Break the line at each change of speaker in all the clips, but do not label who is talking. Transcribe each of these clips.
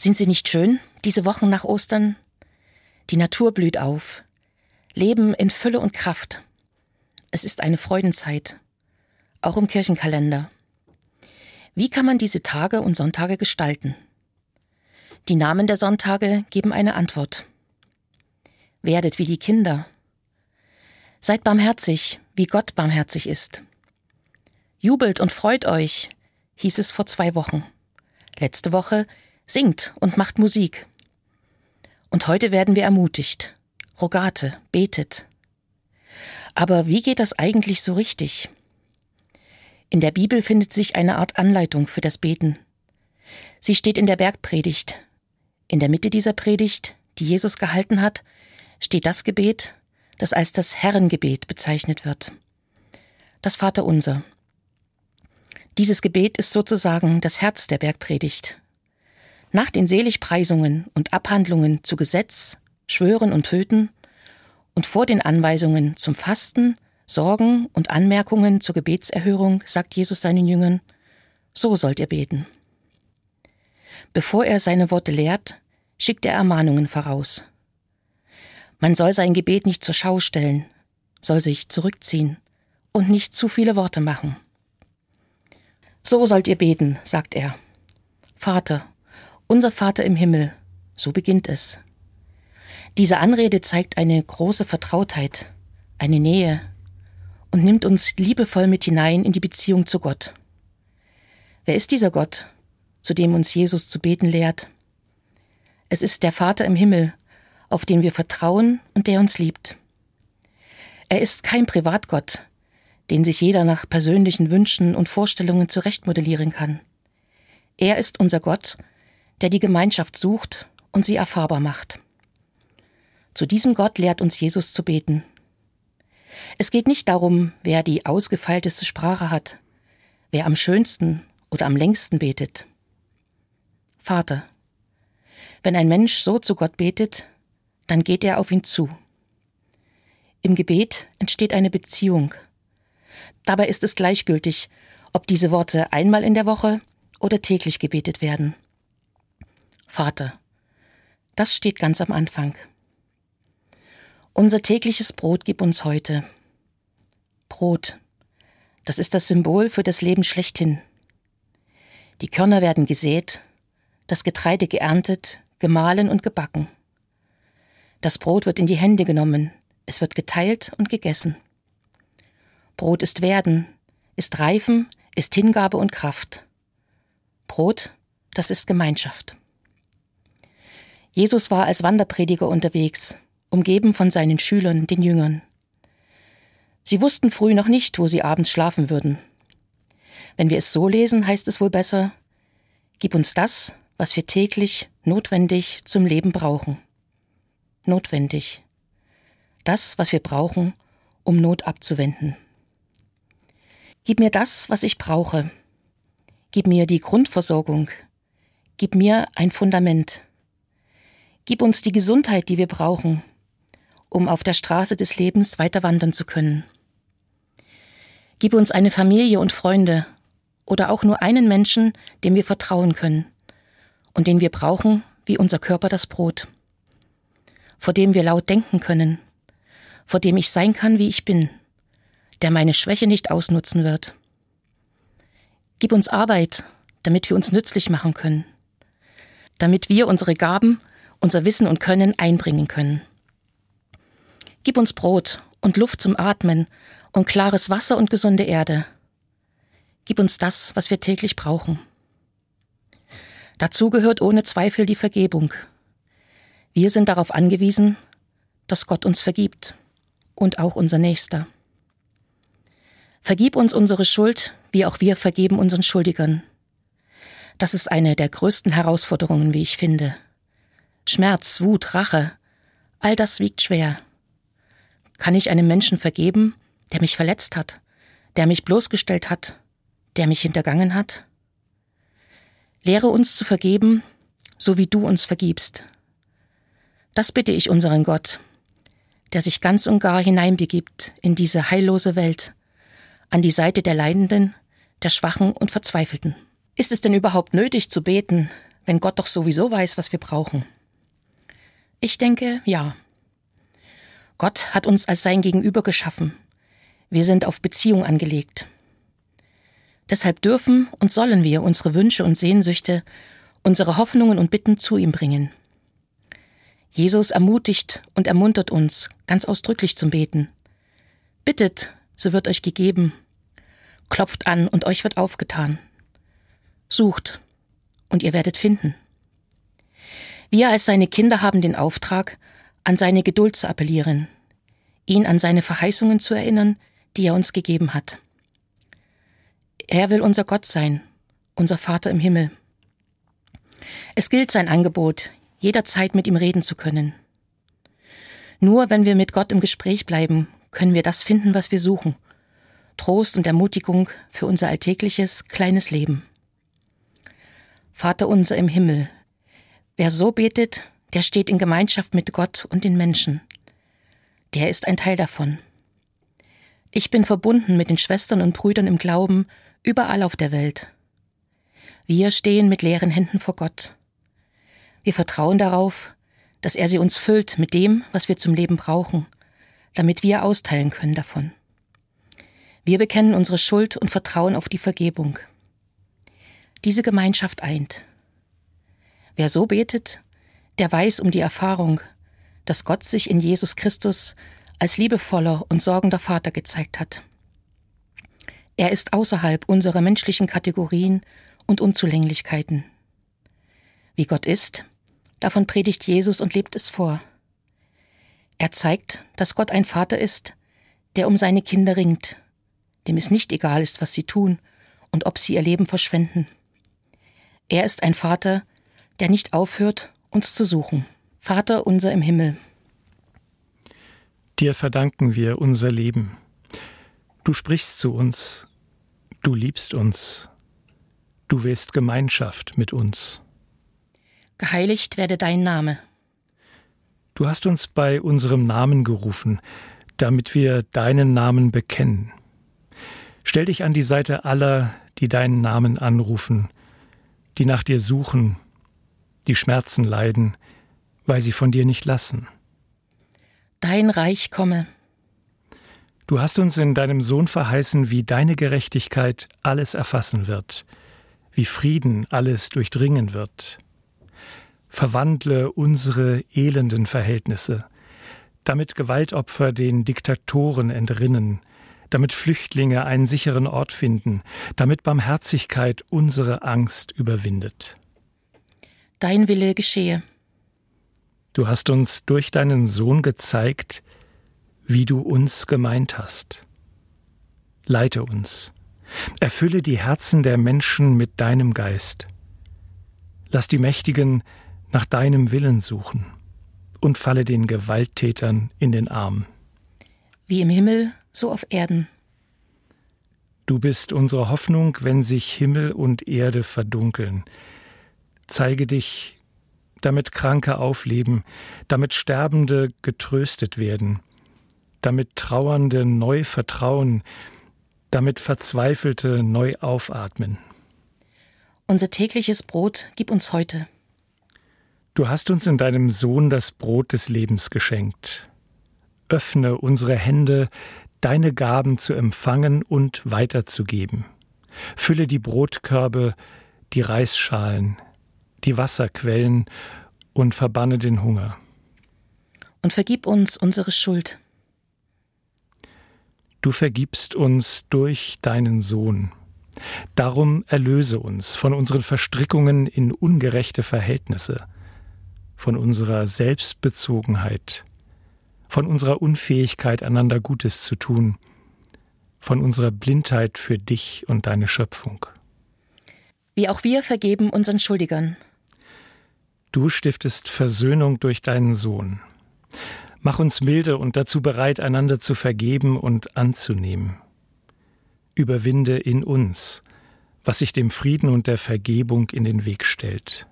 Sind sie nicht schön, diese Wochen nach Ostern? Die Natur blüht auf. Leben in Fülle und Kraft. Es ist eine Freudenzeit. Auch im Kirchenkalender. Wie kann man diese Tage und Sonntage gestalten? Die Namen der Sonntage geben eine Antwort. Werdet wie die Kinder. Seid barmherzig, wie Gott barmherzig ist. Jubelt und freut euch, hieß es vor zwei Wochen. Letzte Woche singt und macht Musik. Und heute werden wir ermutigt. Rogate, betet. Aber wie geht das eigentlich so richtig? In der Bibel findet sich eine Art Anleitung für das Beten. Sie steht in der Bergpredigt. In der Mitte dieser Predigt, die Jesus gehalten hat, steht das Gebet, das als das Herrengebet bezeichnet wird. Das Vaterunser. Dieses Gebet ist sozusagen das Herz der Bergpredigt. Nach den Seligpreisungen und Abhandlungen zu Gesetz, Schwören und Töten und vor den Anweisungen zum Fasten, Sorgen und Anmerkungen zur Gebetserhörung sagt Jesus seinen Jüngern, so sollt ihr beten. Bevor er seine Worte lehrt, schickt er Ermahnungen voraus. Man soll sein Gebet nicht zur Schau stellen, soll sich zurückziehen und nicht zu viele Worte machen. So sollt ihr beten, sagt er. Vater, unser Vater im Himmel, so beginnt es. Diese Anrede zeigt eine große Vertrautheit, eine Nähe, und nimmt uns liebevoll mit hinein in die Beziehung zu Gott. Wer ist dieser Gott, zu dem uns Jesus zu beten lehrt? Es ist der Vater im Himmel, auf den wir vertrauen und der uns liebt. Er ist kein Privatgott, den sich jeder nach persönlichen Wünschen und Vorstellungen zurechtmodellieren kann. Er ist unser Gott, der die Gemeinschaft sucht und sie erfahrbar macht. Zu diesem Gott lehrt uns Jesus zu beten. Es geht nicht darum, wer die ausgefeilteste Sprache hat, wer am schönsten oder am längsten betet. Vater. Wenn ein Mensch so zu Gott betet, dann geht er auf ihn zu. Im Gebet entsteht eine Beziehung. Dabei ist es gleichgültig, ob diese Worte einmal in der Woche oder täglich gebetet werden. Vater. Das steht ganz am Anfang. Unser tägliches Brot gib uns heute. Brot. Das ist das Symbol für das Leben schlechthin. Die Körner werden gesät, das Getreide geerntet, gemahlen und gebacken. Das Brot wird in die Hände genommen, es wird geteilt und gegessen. Brot ist Werden, ist Reifen, ist Hingabe und Kraft. Brot, das ist Gemeinschaft. Jesus war als Wanderprediger unterwegs, umgeben von seinen Schülern, den Jüngern. Sie wussten früh noch nicht, wo sie abends schlafen würden. Wenn wir es so lesen, heißt es wohl besser, Gib uns das, was wir täglich notwendig zum Leben brauchen. Notwendig. Das, was wir brauchen, um Not abzuwenden. Gib mir das, was ich brauche. Gib mir die Grundversorgung. Gib mir ein Fundament. Gib uns die Gesundheit, die wir brauchen, um auf der Straße des Lebens weiter wandern zu können. Gib uns eine Familie und Freunde oder auch nur einen Menschen, dem wir vertrauen können und den wir brauchen, wie unser Körper das Brot, vor dem wir laut denken können, vor dem ich sein kann, wie ich bin, der meine Schwäche nicht ausnutzen wird. Gib uns Arbeit, damit wir uns nützlich machen können, damit wir unsere Gaben, unser Wissen und Können einbringen können. Gib uns Brot und Luft zum Atmen und klares Wasser und gesunde Erde. Gib uns das, was wir täglich brauchen. Dazu gehört ohne Zweifel die Vergebung. Wir sind darauf angewiesen, dass Gott uns vergibt und auch unser Nächster. Vergib uns unsere Schuld, wie auch wir vergeben unseren Schuldigern. Das ist eine der größten Herausforderungen, wie ich finde. Schmerz, Wut, Rache, all das wiegt schwer. Kann ich einem Menschen vergeben, der mich verletzt hat, der mich bloßgestellt hat, der mich hintergangen hat? Lehre uns zu vergeben, so wie du uns vergibst. Das bitte ich unseren Gott, der sich ganz und gar hineinbegibt in diese heillose Welt, an die Seite der Leidenden, der Schwachen und Verzweifelten. Ist es denn überhaupt nötig zu beten, wenn Gott doch sowieso weiß, was wir brauchen? Ich denke, ja. Gott hat uns als sein Gegenüber geschaffen. Wir sind auf Beziehung angelegt. Deshalb dürfen und sollen wir unsere Wünsche und Sehnsüchte, unsere Hoffnungen und Bitten zu ihm bringen. Jesus ermutigt und ermuntert uns ganz ausdrücklich zum Beten. Bittet, so wird euch gegeben. Klopft an und euch wird aufgetan. Sucht und ihr werdet finden. Wir als seine Kinder haben den Auftrag, an seine Geduld zu appellieren, ihn an seine Verheißungen zu erinnern, die er uns gegeben hat. Er will unser Gott sein, unser Vater im Himmel. Es gilt sein Angebot, jederzeit mit ihm reden zu können. Nur wenn wir mit Gott im Gespräch bleiben, können wir das finden, was wir suchen. Trost und Ermutigung für unser alltägliches, kleines Leben. Vater unser im Himmel. Wer so betet, der steht in Gemeinschaft mit Gott und den Menschen. Der ist ein Teil davon. Ich bin verbunden mit den Schwestern und Brüdern im Glauben überall auf der Welt. Wir stehen mit leeren Händen vor Gott. Wir vertrauen darauf, dass er sie uns füllt mit dem, was wir zum Leben brauchen, damit wir austeilen können davon. Wir bekennen unsere Schuld und vertrauen auf die Vergebung diese Gemeinschaft eint. Wer so betet, der weiß um die Erfahrung, dass Gott sich in Jesus Christus als liebevoller und sorgender Vater gezeigt hat. Er ist außerhalb unserer menschlichen Kategorien und Unzulänglichkeiten. Wie Gott ist, davon predigt Jesus und lebt es vor. Er zeigt, dass Gott ein Vater ist, der um seine Kinder ringt, dem es nicht egal ist, was sie tun und ob sie ihr Leben verschwenden. Er ist ein Vater, der nicht aufhört, uns zu suchen. Vater unser im Himmel.
Dir verdanken wir unser Leben. Du sprichst zu uns, du liebst uns, du willst Gemeinschaft mit uns.
Geheiligt werde dein Name.
Du hast uns bei unserem Namen gerufen, damit wir deinen Namen bekennen. Stell dich an die Seite aller, die deinen Namen anrufen, die nach dir suchen, die Schmerzen leiden, weil sie von dir nicht lassen.
Dein Reich komme.
Du hast uns in deinem Sohn verheißen, wie deine Gerechtigkeit alles erfassen wird, wie Frieden alles durchdringen wird. Verwandle unsere elenden Verhältnisse, damit Gewaltopfer den Diktatoren entrinnen, damit Flüchtlinge einen sicheren Ort finden, damit Barmherzigkeit unsere Angst überwindet.
Dein Wille geschehe.
Du hast uns durch deinen Sohn gezeigt, wie du uns gemeint hast. Leite uns, erfülle die Herzen der Menschen mit deinem Geist. Lass die Mächtigen nach deinem Willen suchen und falle den Gewalttätern in den Arm.
Wie im Himmel, so auf Erden.
Du bist unsere Hoffnung, wenn sich Himmel und Erde verdunkeln. Zeige dich, damit Kranke aufleben, damit Sterbende getröstet werden, damit Trauernde neu vertrauen, damit Verzweifelte neu aufatmen.
Unser tägliches Brot gib uns heute.
Du hast uns in deinem Sohn das Brot des Lebens geschenkt. Öffne unsere Hände, deine Gaben zu empfangen und weiterzugeben. Fülle die Brotkörbe, die Reisschalen, die Wasserquellen und verbanne den Hunger.
Und vergib uns unsere Schuld.
Du vergibst uns durch deinen Sohn. Darum erlöse uns von unseren Verstrickungen in ungerechte Verhältnisse, von unserer Selbstbezogenheit, von unserer Unfähigkeit, einander Gutes zu tun, von unserer Blindheit für dich und deine Schöpfung.
Wie auch wir vergeben unseren Schuldigern.
Du stiftest Versöhnung durch deinen Sohn. Mach uns milde und dazu bereit, einander zu vergeben und anzunehmen. Überwinde in uns, was sich dem Frieden und der Vergebung in den Weg stellt.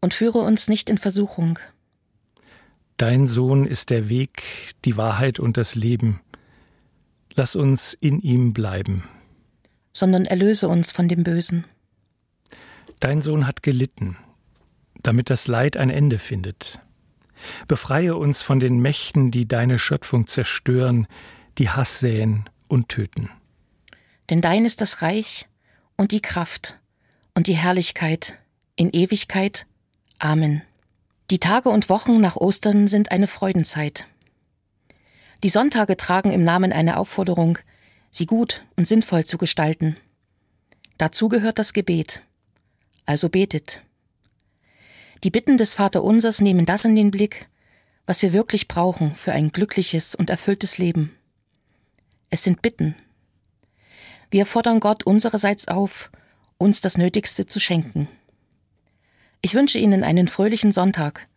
Und führe uns nicht in Versuchung,
Dein Sohn ist der Weg, die Wahrheit und das Leben. Lass uns in ihm bleiben.
Sondern erlöse uns von dem Bösen.
Dein Sohn hat gelitten. Damit das Leid ein Ende findet. Befreie uns von den Mächten, die deine Schöpfung zerstören, die Hass säen und töten.
Denn dein ist das Reich und die Kraft und die Herrlichkeit in Ewigkeit. Amen. Die Tage und Wochen nach Ostern sind eine Freudenzeit. Die Sonntage tragen im Namen eine Aufforderung, sie gut und sinnvoll zu gestalten. Dazu gehört das Gebet. Also betet. Die Bitten des Vaterunsers nehmen das in den Blick, was wir wirklich brauchen für ein glückliches und erfülltes Leben. Es sind Bitten. Wir fordern Gott unsererseits auf, uns das Nötigste zu schenken. Ich wünsche Ihnen einen fröhlichen Sonntag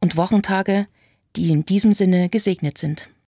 und Wochentage, die in diesem Sinne gesegnet sind.